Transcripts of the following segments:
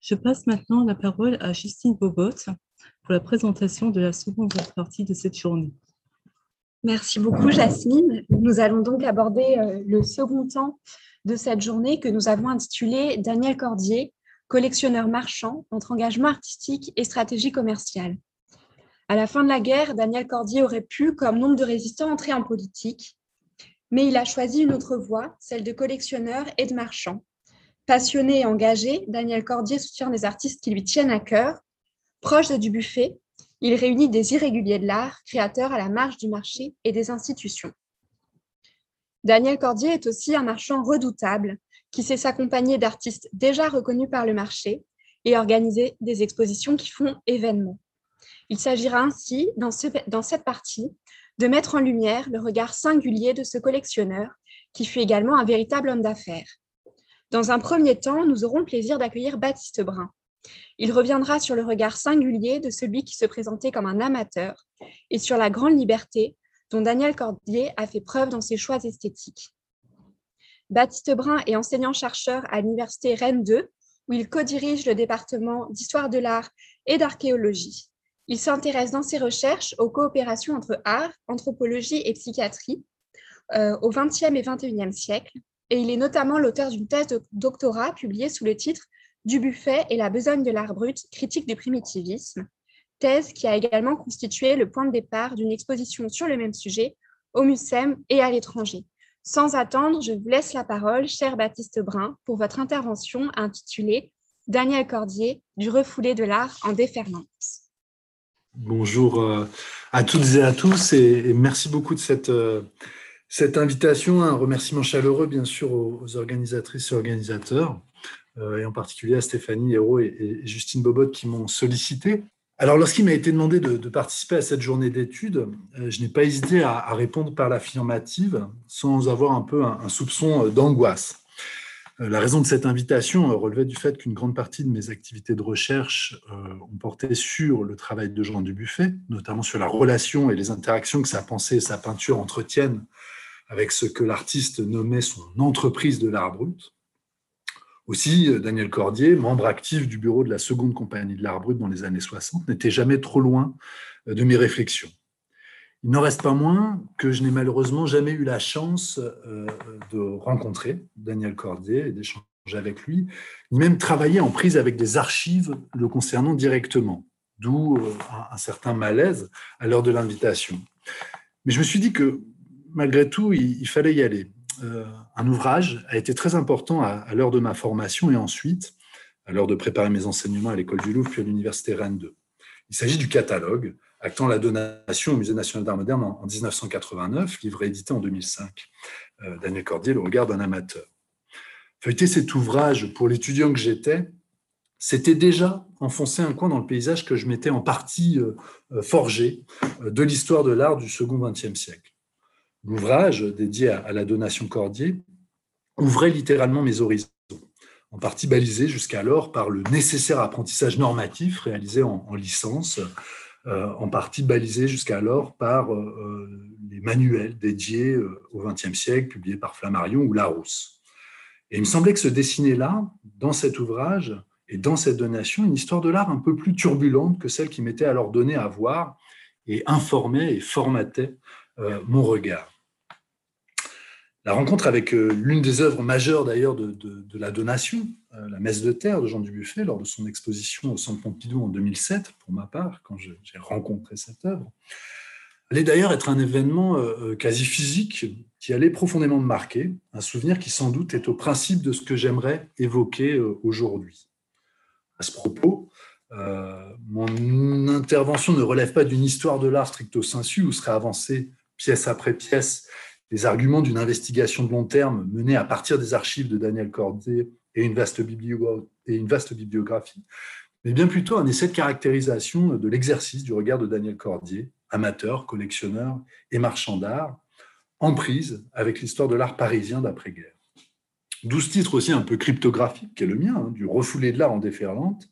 Je passe maintenant la parole à Justine Bobot pour la présentation de la seconde partie de cette journée. Merci beaucoup, Jasmine. Nous allons donc aborder euh, le second temps de cette journée que nous avons intitulé Daniel Cordier, collectionneur marchand entre engagement artistique et stratégie commerciale. À la fin de la guerre, Daniel Cordier aurait pu, comme nombre de résistants, entrer en politique, mais il a choisi une autre voie, celle de collectionneur et de marchand. Passionné et engagé, Daniel Cordier soutient des artistes qui lui tiennent à cœur. Proche de Dubuffet, il réunit des irréguliers de l'art, créateurs à la marge du marché et des institutions. Daniel Cordier est aussi un marchand redoutable qui sait s'accompagner d'artistes déjà reconnus par le marché et organiser des expositions qui font événement. Il s'agira ainsi, dans, dans cette partie, de mettre en lumière le regard singulier de ce collectionneur, qui fut également un véritable homme d'affaires. Dans un premier temps, nous aurons le plaisir d'accueillir Baptiste Brun. Il reviendra sur le regard singulier de celui qui se présentait comme un amateur et sur la grande liberté dont Daniel Cordier a fait preuve dans ses choix esthétiques. Baptiste Brun est enseignant-chercheur à l'Université Rennes 2, où il co-dirige le département d'histoire de l'art et d'archéologie. Il s'intéresse dans ses recherches aux coopérations entre art, anthropologie et psychiatrie euh, au XXe et XXIe siècle, et il est notamment l'auteur d'une thèse de doctorat publiée sous le titre Du buffet et la besogne de l'art brut, critique du primitivisme, thèse qui a également constitué le point de départ d'une exposition sur le même sujet au MUSEM et à l'étranger. Sans attendre, je vous laisse la parole, cher Baptiste Brun, pour votre intervention intitulée Daniel Cordier, du refoulé de l'art en déferlance. Bonjour euh, à toutes et à tous et merci beaucoup de cette euh, cette invitation. Un remerciement chaleureux, bien sûr, aux organisatrices et organisateurs, euh, et en particulier à Stéphanie Hérault et, Justine Bobot qui m'ont sollicité. Alors, lorsqu'il m'a été demandé de, participer à cette journée d'études, euh, je n'ai pas hésité à, répondre par l'affirmative sans avoir un peu un, soupçon euh, d'angoisse. La raison de cette invitation relevait du fait qu'une grande partie de mes activités de recherche ont porté sur le travail de Jean Dubuffet, notamment sur la relation et les interactions que sa pensée et sa peinture entretiennent avec ce que l'artiste nommait son entreprise de l'art brut. Aussi, Daniel Cordier, membre actif du bureau de la seconde compagnie de l'art brut dans les années 60, n'était jamais trop loin de mes réflexions. Il n'en reste pas moins que je n'ai malheureusement jamais eu la chance euh, de rencontrer Daniel Cordier et d'échanger avec lui, ni même travailler en prise avec des archives le concernant directement, d'où euh, un certain malaise à l'heure de l'invitation. Mais je me suis dit que malgré tout, il, fallait y aller. Euh, un ouvrage a été très important à, l'heure de ma formation et ensuite à l'heure de préparer mes enseignements à l'école du Louvre puis à l'université Rennes 2. Il s'agit du catalogue actant la donation au Musée national d'art moderne en, 1989, livre édité en 2005. Euh, Daniel Cordier, Le regard d'un amateur. Feuilleter cet ouvrage pour l'étudiant que j'étais, c'était déjà enfoncer un coin dans le paysage que je m'étais en partie euh, forgé de l'histoire de l'art du second XXe siècle. L'ouvrage dédié à la donation Cordier ouvrait littéralement mes horizons, en partie balisé jusqu'alors par le nécessaire apprentissage normatif réalisé en, licence, euh, en partie balisé jusqu'alors par euh, les manuels dédiés euh, au XXe siècle, publiés par Flammarion ou Larousse. Et il me semblait que se dessinait là, dans cet ouvrage et dans cette donation, une histoire de l'art un peu plus turbulente que celle qui m'était alors donnée à voir et informait et formatait euh, mon regard. La rencontre avec euh, l'une des œuvres majeures d'ailleurs de, la donation, euh, la messe de terre de Jean Dubuffet, lors de son exposition au Centre Pompidou en 2007, pour ma part, quand j'ai rencontré cette œuvre, allait d'ailleurs être un événement quasi physique qui allait profondément me marquer, un souvenir qui sans doute est au principe de ce que j'aimerais évoquer aujourd'hui. À ce propos, mon intervention ne relève pas d'une histoire de l'art stricto sensu où serait avancée pièce après pièce, les arguments d'une investigation de long terme menée à partir des archives de Daniel Cordier et une vaste, bibliographie, mais bien plutôt un essai de caractérisation de l'exercice du regard de Daniel Cordier, amateur, collectionneur et marchand d'art, en prise avec l'histoire de l'art parisien d'après-guerre. Douze titres aussi un peu cryptographiques, qui est le mien, hein, du refoulé de l'art en déferlante,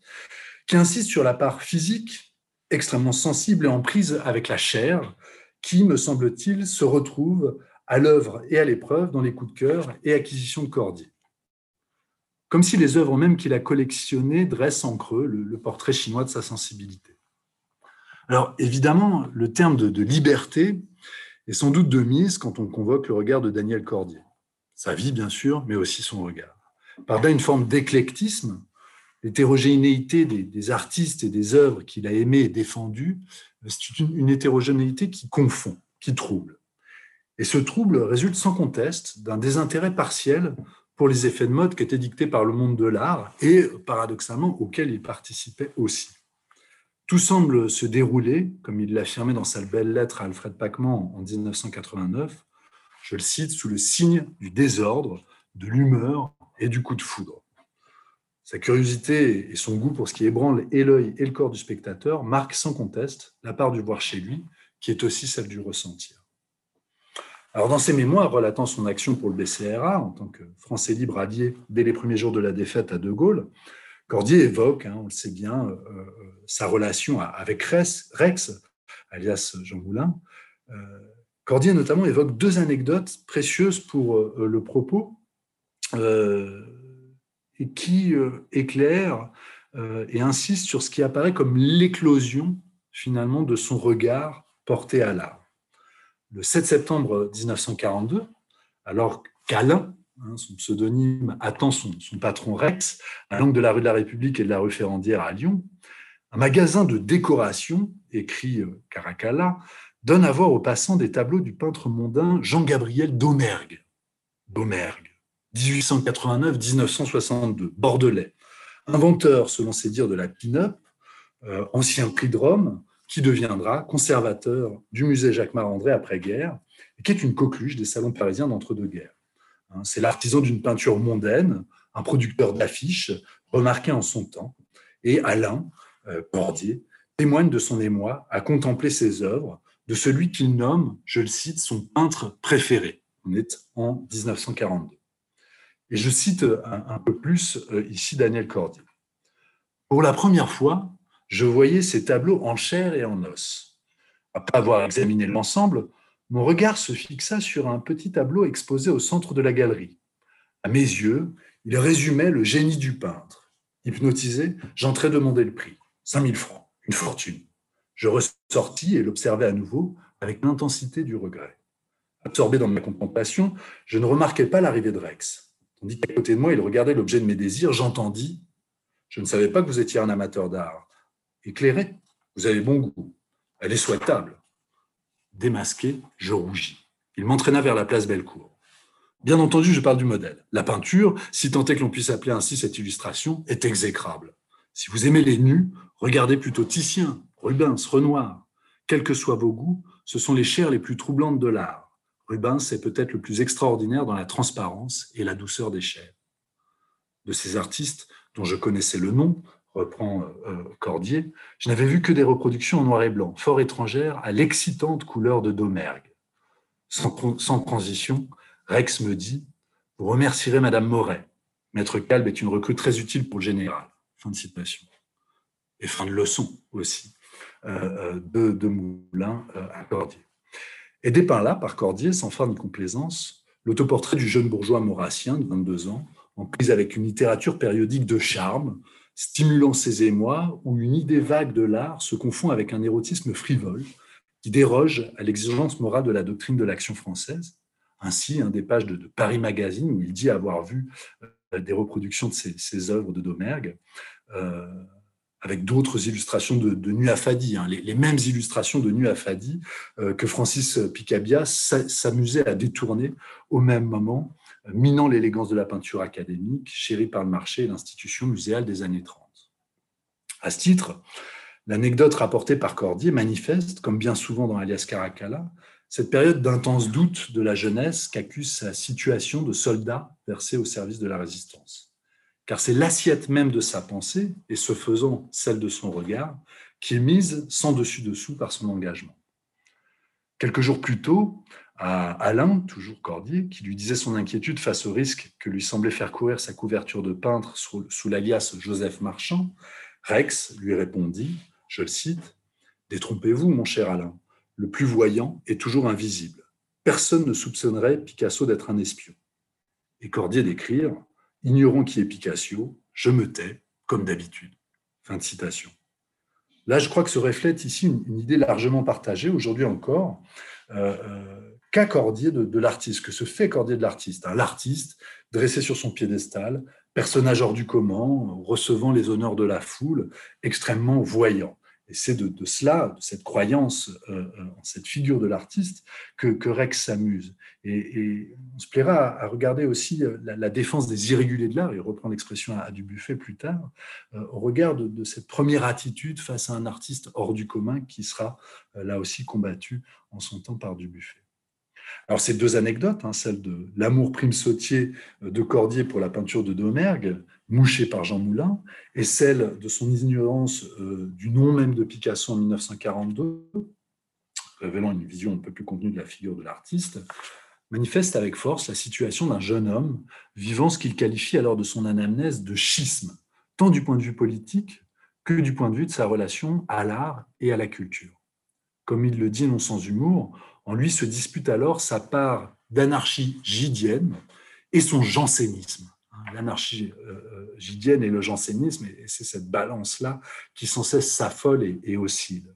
qui insiste sur la part physique extrêmement sensible et en prise avec la chair, qui, me semble-t-il, se retrouve à l'œuvre et à l'épreuve dans les coups de cœur et acquisitions de Cordier. comme si les œuvres même qu'il a collectionnées dressent en creux le, portrait chinois de sa sensibilité. Alors évidemment, le terme de, liberté est sans doute de mise quand on convoque le regard de Daniel Cordier. Sa vie, bien sûr, mais aussi son regard. Par là une forme d'éclectisme, l'hétérogénéité des, artistes et des œuvres qu'il a aimées et défendues, c'est une hétérogénéité qui confond, qui trouble. Et ce trouble résulte sans conteste d'un désintérêt partiel pour les effets de mode qui étaient dictés par le monde de l'art et, paradoxalement, auquel il participait aussi. Tout semble se dérouler, comme il l'affirmait dans sa belle lettre à Alfred Pacman en 1989, je le cite, sous le signe du désordre, de l'humeur et du coup de foudre. Sa curiosité et son goût pour ce qui ébranle et l'œil et le corps du spectateur marquent sans conteste la part du voir chez lui, qui est aussi celle du ressentir. Alors, dans ses mémoires relatant son action pour le BCRA, en tant que Français libre allié dès les premiers jours de la défaite à De Gaulle, Cordier évoque, hein, on le sait bien, euh, euh, sa relation avec Rex, alias Jean Moulin. Euh, Cordier notamment évoque deux anecdotes précieuses pour le propos qui éclairent et insistent sur ce qui apparaît comme l'éclosion finalement de son regard porté à l'art le 7 septembre 1942, alors qu'Alain, hein, son pseudonyme, attend son, patron Rex à l'angle de la rue de la République et de la rue Ferrandière à Lyon, un magasin de décoration, écrit euh, Caracalla, donne à voir aux passants des tableaux du peintre mondain Jean-Gabriel Domergue. Domergue, 1889-1962, bordelais. Inventeur, selon ses dires, de la pin-up, euh, ancien prix de Rome, qui deviendra conservateur du musée Jacques Marandré après-guerre, qui est une coqueluche des salons parisiens d'entre-deux-guerres. Hein, c'est l'artisan d'une peinture mondaine, un producteur d'affiches remarqué en son temps, et Alain euh, Cordier témoigne de son émoi à contempler ses œuvres, de celui qu'il nomme, je le cite, son peintre préféré. On est en 1942. Et je cite un, un peu plus euh, ici Daniel Cordier. Pour la première fois, je voyais ces tableaux en chair et en os. Après avoir examiné l'ensemble, mon regard se fixa sur un petit tableau exposé au centre de la galerie. À mes yeux, il résumait le génie du peintre. Hypnotisé, j'entrais demander le prix. 5000 francs, une fortune. Je ressortis et l'observai à nouveau avec l'intensité du regret. Absorbé dans ma contemplation, je ne remarquais pas l'arrivée de Rex. Tandis qu'à côté de moi, il regardait l'objet de mes désirs, j'entendis Je ne savais pas que vous étiez un amateur d'art éclairée. Vous avez bon goût. Elle est souhaitable. Démasqué, je rougis. Il m'entraîna vers la place Bellecour. Bien entendu, je parle du modèle. La peinture, si tant est que l'on puisse appeler ainsi cette illustration, est exécrable. Si vous aimez les nus, regardez plutôt Titien, Rubens, Renoir. Quels que soient vos goûts, ce sont les chairs les plus troublantes de l'art. Rubens est peut-être le plus extraordinaire dans la transparence et la douceur des chairs. De ces artistes, dont je connaissais le nom, reprend euh, euh, Cordier, je n'avais vu que des reproductions en noir et blanc, fort étrangères à l'excitante couleur de Domergue. Sans, transition, Rex me dit Vous remercierez Madame Moret. Maître Calbe est une recrue très utile pour le général. Fin de citation. Et fin de leçon aussi euh, de, de, Moulin à Cordier. Et dépeint là par Cordier, sans fin ni complaisance, l'autoportrait du jeune bourgeois maurassien de 22 ans, en prise avec une littérature périodique de charme, stimulant ses émois, où une idée vague de l'art se confond avec un érotisme frivole qui déroge à l'exigence morale de la doctrine de l'action française. Ainsi, un des pages de, Paris Magazine, où il dit avoir vu euh, des reproductions de ses, œuvres de Domergue, euh, avec d'autres illustrations de, de hein, les, mêmes illustrations de Nu euh, que Francis Picabia s'amusait à détourner au même moment minant l'élégance de la peinture académique, chérie par le marché et l'institution muséale des années 30. À ce titre, l'anecdote rapportée par Cordier manifeste, comme bien souvent dans Alias Caracalla, cette période d'intense doute de la jeunesse qu'accuse sa situation de soldat versé au service de la résistance. Car c'est l'assiette même de sa pensée, et ce faisant celle de son regard, qui est mise sans dessus-dessous par son engagement. Quelques jours plus tôt, à Alain, toujours Cordier, qui lui disait son inquiétude face au risque que lui semblait faire courir sa couverture de peintre sous, l'alias Joseph Marchand, Rex lui répondit, je le cite, Détrompez-vous, mon cher Alain, le plus voyant est toujours invisible. Personne ne soupçonnerait Picasso d'être un espion. Et Cordier d'écrire, Ignorant qui est Picasso, je me tais, comme d'habitude. Fin de citation. Là, je crois que se reflète ici une, idée largement partagée aujourd'hui encore, euh, euh, qu'a Cordier de, l'artiste, que se fait Cordier de l'artiste. L'artiste, dressé sur son piédestal, personnage hors du commun, recevant les honneurs de la foule, extrêmement voyant. Et c'est de, cela, de cette croyance euh, euh, en cette figure de l'artiste, que, Rex s'amuse. Et, on se plaira à, regarder aussi euh, la, défense des irréguliers de l'art, il reprend l'expression à, Dubuffet plus tard, au regard de, cette première attitude face à un artiste hors du commun qui sera là aussi combattu en son temps par Dubuffet. Alors, ces deux anecdotes, hein, celle de l'amour prime sautier de Cordier pour la peinture de Domergue, mouché par Jean Moulin, et celle de son ignorance euh, du nom même de Picasso en 1942, révélant une vision un peu plus contenue de la figure de l'artiste, manifeste avec force la situation d'un jeune homme vivant ce qu'il qualifie alors de son anamnèse de schisme, tant du point de vue politique que du point de vue de sa relation à l'art et à la culture. Comme il le dit non sans humour, en lui se dispute alors sa part d'anarchie gidienne et son jansénisme l'anarchie euh, gidienne et le jansénisme, et c'est cette balance-là qui sans cesse s'affole et, oscille.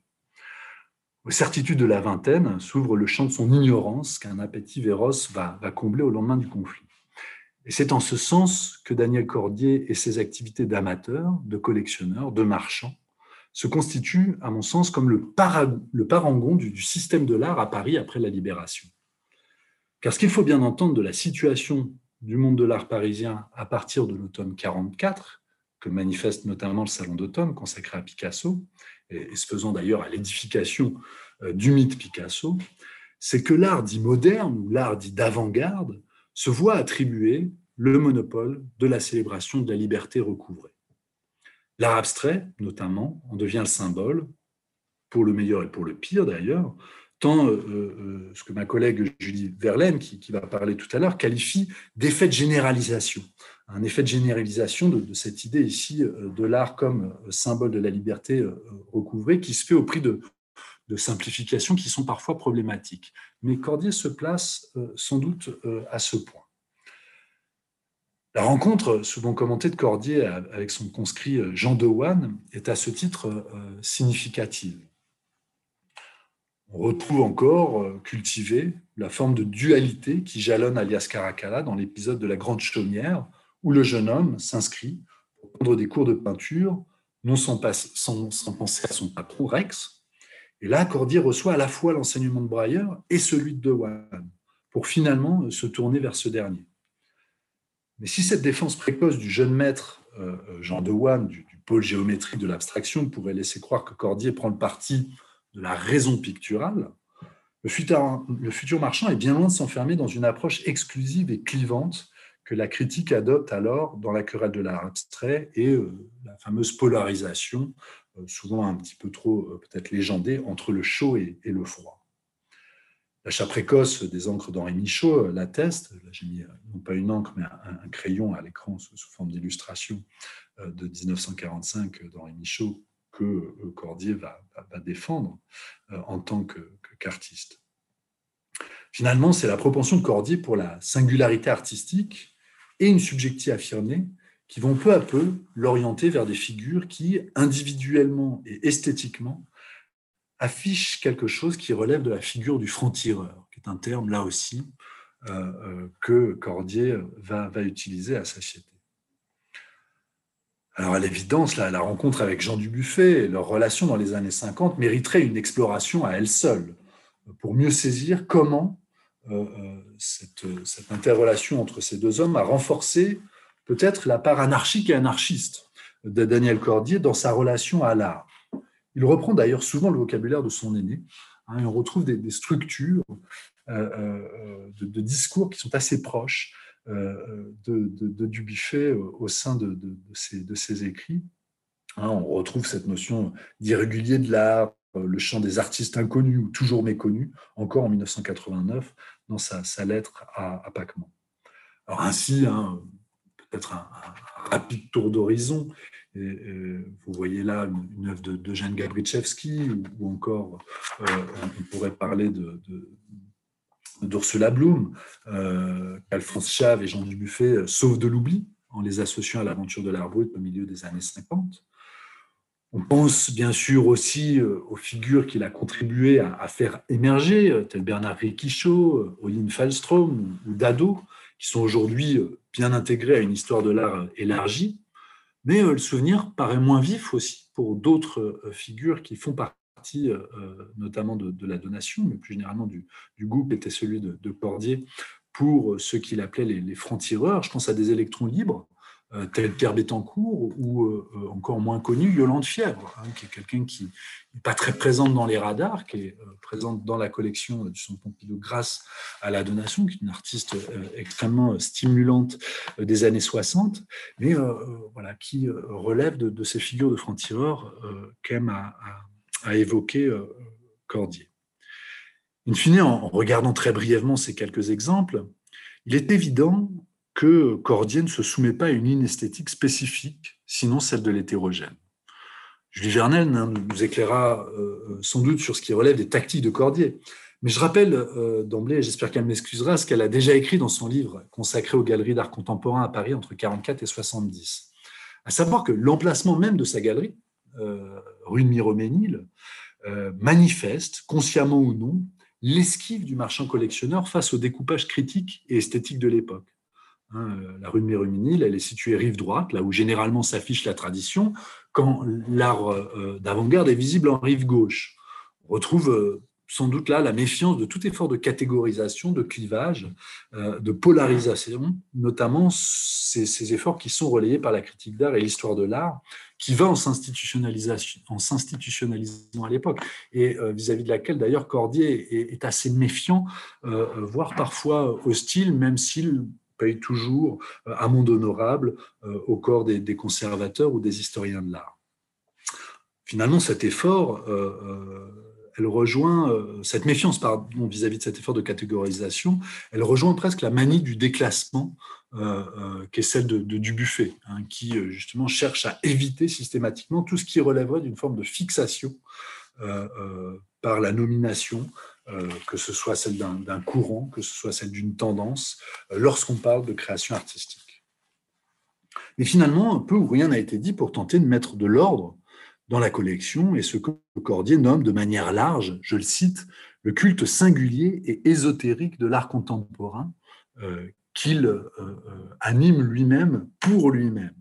Aux certitudes de la vingtaine s'ouvre le champ de son ignorance qu'un appétit véroce va, combler au lendemain du conflit. Et c'est en ce sens que Daniel Cordier et ses activités d'amateur, de collectionneur, de marchand se constituent, à mon sens, comme le, le parangon du système de l'art à Paris après la libération. Car ce qu'il faut bien entendre de la situation du monde de l'art parisien à partir de l'automne 44, que manifeste notamment le Salon d'automne consacré à Picasso, et, se faisant d'ailleurs à l'édification euh, du mythe Picasso, c'est que l'art dit moderne ou l'art dit d'avant-garde se voit attribuer le monopole de la célébration de la liberté recouvrée. L'art abstrait, notamment, en devient le symbole, pour le meilleur et pour le pire d'ailleurs, tant euh, euh, ce que ma collègue Julie Verlaine, qui, va parler tout à l'heure, qualifie d'effet de généralisation. Un effet de généralisation de, cette idée ici euh, de l'art comme symbole de la liberté recouvrée, qui se fait au prix de, simplifications qui sont parfois problématiques. Mais Cordier se place sans doute à ce point. La rencontre, souvent commentée de Cordier avec son conscrit Jean de Dewan, est à ce titre significative on retrouve encore euh, cultivé la forme de dualité qui jalonne Alias Caracalla dans l'épisode de la Grande Chaumière, où le jeune homme s'inscrit pour prendre des cours de peinture, non sans, penser à son patron Rex. Et là, Cordier reçoit à la fois l'enseignement de Breyer et celui de Dewan, pour finalement euh, se tourner vers ce dernier. Mais si cette défense précoce du jeune maître euh, Jean Dewan, du, du pôle géométrique de l'abstraction, pourrait laisser croire que Cordier prend le parti de la raison picturale, le futur, marchand est bien loin de s'enfermer dans une approche exclusive et clivante que la critique adopte alors dans la querelle de l'art abstrait et euh, la fameuse polarisation, euh, souvent un petit peu trop euh, peut-être légendée, entre le chaud et, le froid. L'achat précoce des encres d'Henri Michaud l'atteste. Là, j'ai mis non pas une encre, mais un, crayon à l'écran sous, forme d'illustration de 1945 d'Henri Michaud euh, Cordier va, défendre euh, en tant qu'artiste. Finalement, c'est la propension de Cordier pour la singularité artistique et une subjectivité affirmée qui vont peu à peu l'orienter vers des figures qui, individuellement et esthétiquement, affichent quelque chose qui relève de la figure du franc-tireur, qui est un terme, là aussi, euh, que Cordier va, utiliser à satiété. Alors, à l'évidence, la, rencontre avec Jean Dubuffet et leur relation dans les années 50 mériterait une exploration à elle seule pour mieux saisir comment euh, euh, cette, interrelation entre ces deux hommes a renforcé peut-être la part anarchique et anarchiste de Daniel Cordier dans sa relation à l'art. Il reprend d'ailleurs souvent le vocabulaire de son aîné. Hein, on retrouve des, structures euh, de, discours qui sont assez proches euh, de, de, Dubuffet au sein de, ses, écrits. Hein, on retrouve cette notion d'irrégulier de l'art, euh, le chant des artistes inconnus ou toujours méconnus, encore en 1989, dans sa, lettre à, à Alors ainsi, hein, peut-être un, rapide tour d'horizon, vous voyez là une, œuvre de, Jeanne Gabrichewski, ou, encore euh, on pourrait parler de, d'Ursula Bloom, euh, Alphonse Chave et Jean Dubuffet euh, sauvent de l'oubli, en les associant à l'aventure de l'art brut au milieu des années 50. On pense bien sûr aussi aux figures qu'il a contribué à, faire émerger, tels Bernard Riquichot, Oline Fallstrom ou Dado, qui sont aujourd'hui bien intégrés à une histoire de l'art élargie. Mais le souvenir paraît moins vif aussi pour d'autres figures qui font partie euh, euh, notamment de, la donation, mais plus généralement du, qui était celui de, Cordier pour ceux qu'il appelait les, francs-tireurs. Je pense à des électrons libres, euh, tels Pierre Bettencourt ou encore moins connu Yolande Fièvre, hein, qui est quelqu'un qui n'est pas très présente dans les radars, qui est présente dans la collection du Centre Pompidou grâce à la donation, qui est une artiste extrêmement stimulante des années 60, mais voilà, qui relève de, ces figures de francs-tireurs à, à a évoqué euh, Cordier. In fine, en regardant très brièvement ces quelques exemples, il est évident que Cordier ne se soumet pas à une inesthétique spécifique, sinon celle de l'hétérogène. Julie Vernel nous éclairera euh, sans doute sur ce qui relève des tactiques de Cordier. Mais je rappelle euh, d'emblée, et j'espère qu'elle m'excusera, ce qu'elle a déjà écrit dans son livre consacré aux galeries d'art contemporain à Paris entre 44 et 70. À savoir que l'emplacement même de sa galerie, rue de Miroménil, euh, manifeste, consciemment ou non, l'esquive du marchand collectionneur face au découpage critique et esthétique de l'époque. Hein, euh, la rue de Miroménil, elle est située rive droite, là où généralement s'affiche la tradition, quand l'art d'avant-garde est visible en rive gauche. On retrouve sans doute là la méfiance de tout effort de catégorisation, de clivage, de polarisation, notamment ces, efforts qui sont relayés par la critique d'art et l'histoire de l'art, qui va en s'institutionnalisant à l'époque, et euh, vis-à-vis de laquelle d'ailleurs Cordier est, assez méfiant, euh, voire parfois hostile, même s'il paye toujours euh, amende honorable au corps des, conservateurs ou des historiens de l'art. Finalement, cet effort, elle rejoint, cette méfiance vis-à-vis de cet effort de catégorisation, elle rejoint presque la manie du déclassement euh, euh, qui est celle de, du buffet, hein, qui euh, justement cherche à éviter systématiquement tout ce qui relèverait d'une forme de fixation par la nomination, que ce soit celle d'un courant, que ce soit celle d'une tendance, lorsqu'on parle de création artistique. Mais finalement, peu ou rien n'a été dit pour tenter de mettre de l'ordre dans la collection et ce que Cordier nomme de manière large, je le cite, le culte singulier et ésotérique de l'art contemporain, qu'il euh, euh, anime lui-même pour lui-même.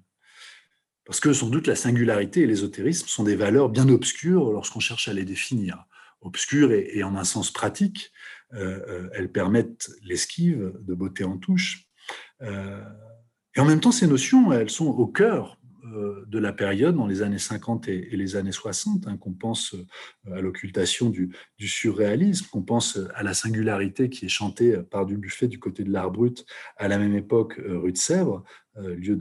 Parce que sans doute la singularité et l'ésotérisme sont des valeurs bien obscures lorsqu'on cherche à les définir. Obscures et, en un sens pratique, euh, elles permettent l'esquive de beauté en touche. et en même temps, ces notions, elles sont au cœur euh, de la période, dans les années 50 et, les années 60, hein, qu'on pense euh, à l'occultation du, surréalisme, qu'on pense à la singularité qui est chantée par Dubuffet du côté de l'art brut à la même époque, euh, rue de Sèvres, lieu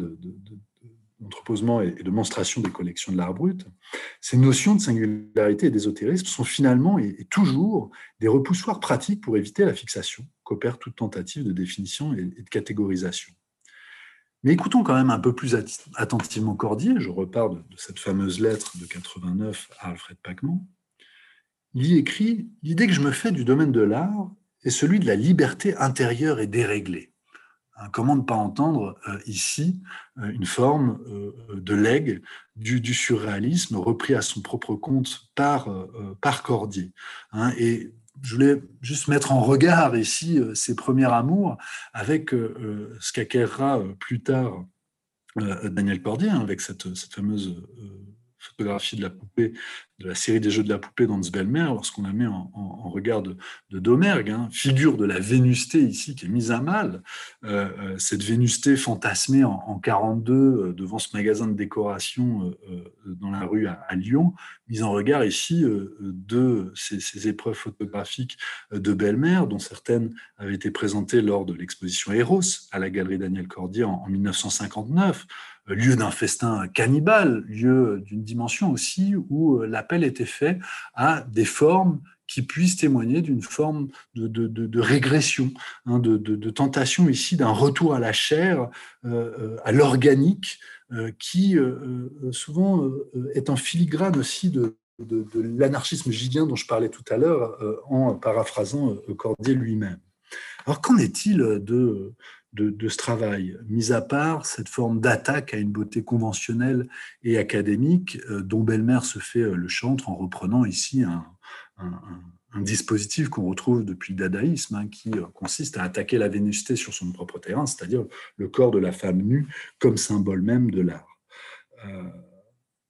d'entreposement et de monstration des collections de l'art brut, ces notions de singularité et d'ésotérisme sont finalement et, toujours des repoussoirs pratiques pour éviter la fixation qu'opère toute tentative de définition et de catégorisation. Mais écoutons quand même un peu plus attentivement Cordier. Je repars de, cette fameuse lettre de 89 à Alfred Pacman. Il y écrit L'idée que je me fais du domaine de l'art est celui de la liberté intérieure et déréglée. Hein, comment ne pas entendre euh, ici euh, une forme euh, de legs du, surréalisme repris à son propre compte par, par Cordier hein, Et je voulais juste mettre en regard ici euh, ses premiers amours avec euh, euh, ce qu'acquérera plus tard Daniel Cordier, hein, avec cette, cette fameuse photographie de la poupée, de la série des jeux de la poupée dans Belmer, lorsqu'on la met en, regard de, Domergue, hein, figure de la vénusté ici qui est mise à mal, euh, euh, cette vénusté fantasmée en, en 42 euh, devant ce magasin de décoration dans la rue à, Lyon, mise en regard ici de ces, épreuves photographiques de Belmer, dont certaines avaient été présentées lors de l'exposition Eros à la galerie Daniel Cordier en 1959 lieu d'un festin cannibale, lieu d'une dimension aussi où euh, l'appel était fait à des formes qui puissent témoigner d'une forme de, régression, hein, de, tentation ici d'un retour à la chair, euh, euh, à l'organique, qui souvent est en filigrane aussi de, l'anarchisme gidien dont je parlais tout à l'heure en paraphrasant Cordier lui-même. Alors qu'en est-il de de, ce travail, mis à part cette forme d'attaque à une beauté conventionnelle et académique dont Belmer se fait le chantre en reprenant ici un, dispositif qu'on retrouve depuis le dadaïsme, hein, qui consiste à attaquer la vénusté sur son propre terrain, c'est-à-dire le corps de la femme nue comme symbole même de l'art.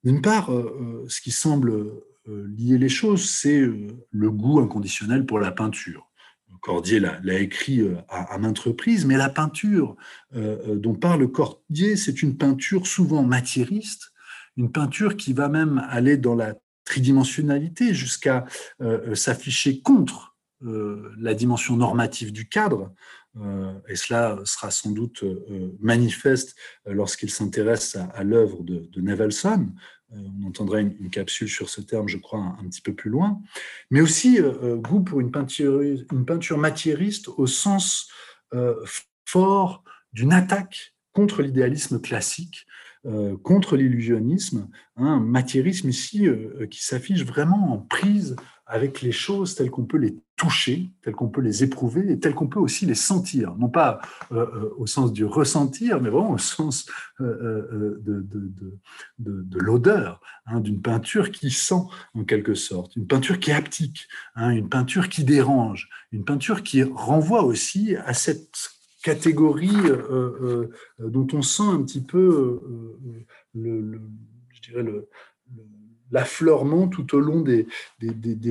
D'une part, ce qui semble lier les choses, c'est le goût inconditionnel pour la peinture. Cordier l'a écrit euh, à, maintes reprises, mais la peinture euh, euh, dont parle Cordier, c'est une peinture souvent matiériste, une peinture qui va même aller dans la tridimensionnalité jusqu'à s'afficher contre la dimension normative du cadre, et cela sera sans doute manifeste lorsqu'il s'intéresse à, l'œuvre de, de Nevelson, on entendra une, capsule sur ce terme, je crois, un, petit peu plus loin, mais aussi euh, euh, goût pour une peinture, une peinture matiériste au sens fort d'une attaque contre l'idéalisme classique, contre l'illusionnisme, un matérialisme ici qui s'affiche vraiment en prise avec les choses telles qu'on peut les toucher, telles qu'on peut les éprouver et telles qu'on peut aussi les sentir. Non pas euh, euh, au sens du ressentir, mais vraiment au sens euh, de, de, l'odeur hein, d'une peinture qui sent en quelque sorte, une peinture qui est haptique, hein, une peinture qui dérange, une peinture qui renvoie aussi à cette catégorie dont on sent un petit peu je dirais le l'affleurement tout au long des,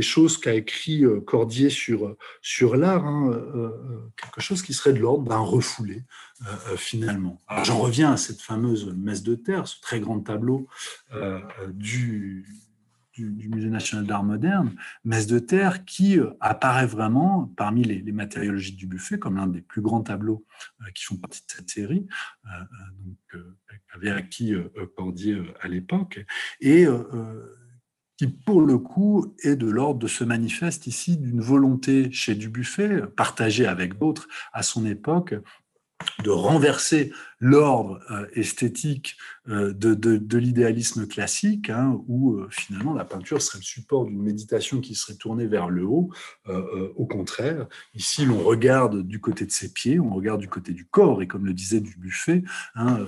choses qu'a écrit euh, Cordier sur, sur l'art, hein, euh, euh, quelque chose qui serait de l'ordre d'un refoulé, finalement. J'en reviens à cette fameuse messe de terre, ce très grand tableau du, du, Musée national d'art moderne, Messe de terre, qui apparaît vraiment parmi les, les du buffet comme l'un des plus grands tableaux qui font partie de cette série, donc, avait acquis Cordier à l'époque, et qui, pour le coup, est de l'ordre de ce manifeste ici d'une volonté chez Dubuffet, partagée avec d'autres à son époque, de renverser l'ordre euh, esthétique euh, de, l'idéalisme classique, hein, où euh, finalement la peinture serait le support d'une méditation qui serait tournée vers le haut. au contraire, ici l'on regarde du côté de ses pieds, on regarde du côté du corps, et comme le disait Dubuffet, hein,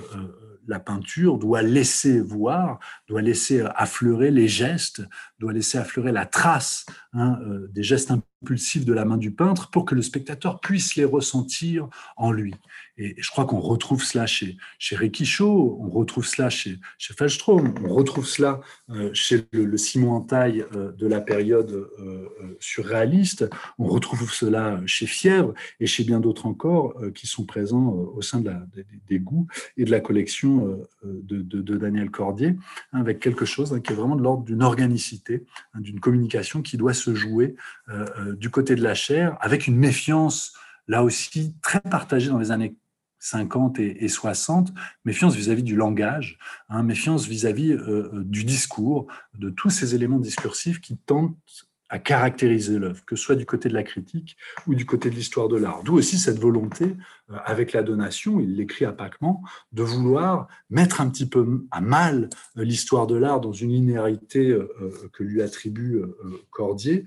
la peinture doit laisser voir, doit laisser affleurer les gestes, doit laisser affleurer la trace hein, des gestes impulsifs de la main du peintre pour que le spectateur puisse les ressentir en lui. Et, je crois qu'on retrouve cela chez, chez Riquichot, on retrouve cela chez, chez Feldstrom, on retrouve cela euh, chez le, Simon Antaille euh, de la période surréaliste, on retrouve cela chez Fièvre et chez bien d'autres encore qui sont présents au sein des, goûts et de la collection de, Daniel Cordier, hein, avec quelque chose hein, qui est vraiment de l'ordre d'une organicité, hein, d'une communication qui doit se jouer euh, euh, du côté de la chair, avec une méfiance, là aussi, très partagée dans les années 50 et, 60, méfiance vis-à-vis du langage, méfiance vis-à-vis euh, du discours, de tous ces éléments discursifs qui tentent à caractériser l'œuvre, que ce soit du côté de la critique ou du côté de l'histoire de l'art. D'où aussi cette volonté, euh, avec la donation, il l'écrit à Pacman, de vouloir mettre un petit peu à mal euh, l'histoire de l'art dans une linéarité euh, que lui attribue Cordier,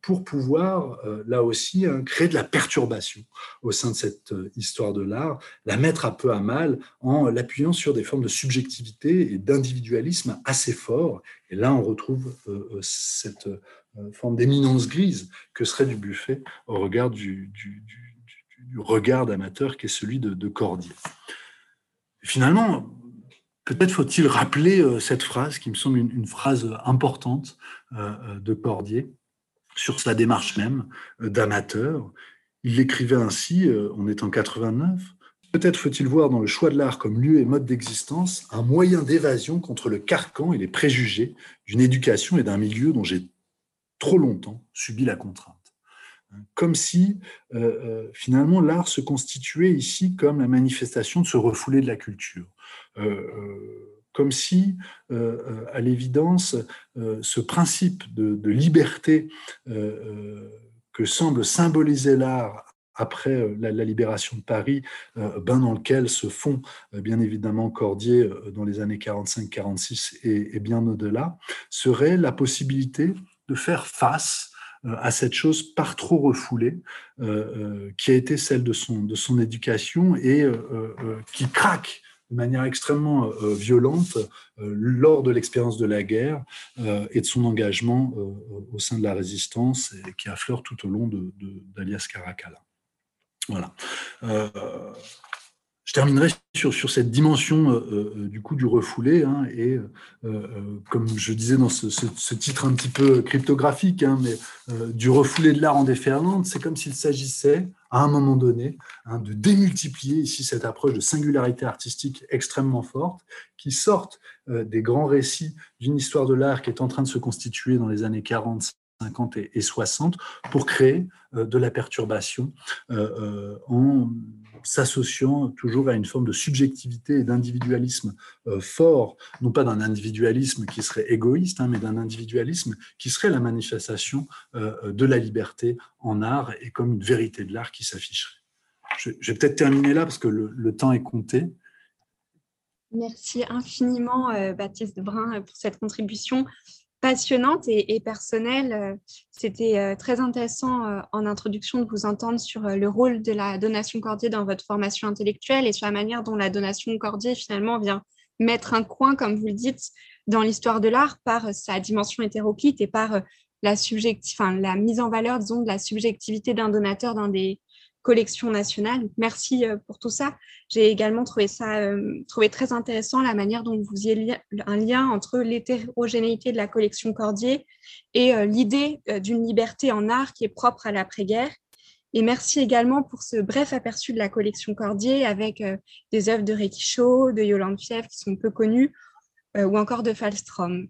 pour pouvoir, là aussi, hein, créer de la perturbation au sein de cette histoire de l'art, la mettre un peu à mal en l'appuyant sur des formes de subjectivité et d'individualisme assez forts. Et là, on retrouve cette forme d'éminence grise que serait du buffet au regard du, regard d'amateur qui est celui de, Cordier. finalement, peut-être faut-il rappeler euh, cette phrase qui me semble une, phrase importante euh, de Cordier sur sa démarche même d'amateur. Il l'écrivait ainsi, on est en 89, Peut-être faut-il voir dans le choix de l'art comme lieu et mode d'existence un moyen d'évasion contre le carcan et les préjugés d'une éducation et d'un milieu dont j'ai trop longtemps subi la contrainte. Comme si euh, euh, finalement l'art se constituait ici comme la manifestation de se refouler de la culture. Euh, comme si, à l'évidence, ce principe de, liberté que semble symboliser l'art après la, libération de Paris, bain dans lequel se font bien évidemment Cordier dans les années 45-46 et, et, bien au-delà, serait la possibilité de faire face à cette chose par trop refoulée, qui a été celle de son, de son éducation et qui craque de manière extrêmement violente lors de l'expérience de la guerre et de son engagement au sein de la résistance et qui affleure tout au long d'Alias de, Caracalla. Voilà. Je terminerai sur, cette dimension euh, euh, du coup du refoulé hein, et euh, comme je disais dans ce, ce, titre un petit peu cryptographique, hein, mais du refoulé de l'art en déferlante, c'est comme s'il s'agissait à un moment donné hein, de démultiplier ici cette approche de singularité artistique extrêmement forte qui sorte des grands récits d'une histoire de l'art qui est en train de se constituer dans les années 40 50 et 60 pour créer de la perturbation en s'associant toujours à une forme de subjectivité et d'individualisme euh, fort, non pas d'un individualisme qui serait égoïste, hein, mais d'un individualisme qui serait la manifestation euh, de la liberté en art et comme une vérité de l'art qui s'afficherait. Je, vais peut-être terminer là parce que le, temps est compté. Merci infiniment, euh, Baptiste Brun, pour cette contribution passionnante et, personnelle. Euh, c'était euh, très intéressant euh, en introduction de vous entendre sur le rôle de la donation Cordier dans votre formation intellectuelle et sur la manière dont la donation Cordier finalement vient mettre un coin, comme vous le dites, dans l'histoire de l'art par sa dimension hétéroclite et par la, mise en valeur, disons, de la subjectivité d'un donateur dans des, collection nationale. Merci euh, pour tout ça. J'ai également trouvé ça euh, trouvé très intéressant la manière dont vous y un lien entre l'hétérogénéité de la collection Cordier et euh, l'idée d'une liberté en art qui est propre à l'après-guerre. Et merci également pour ce bref aperçu de la collection Cordier avec des œuvres de Rekicho, de Yolande Fièvre qui sont peu connues, ou encore de Falstrom.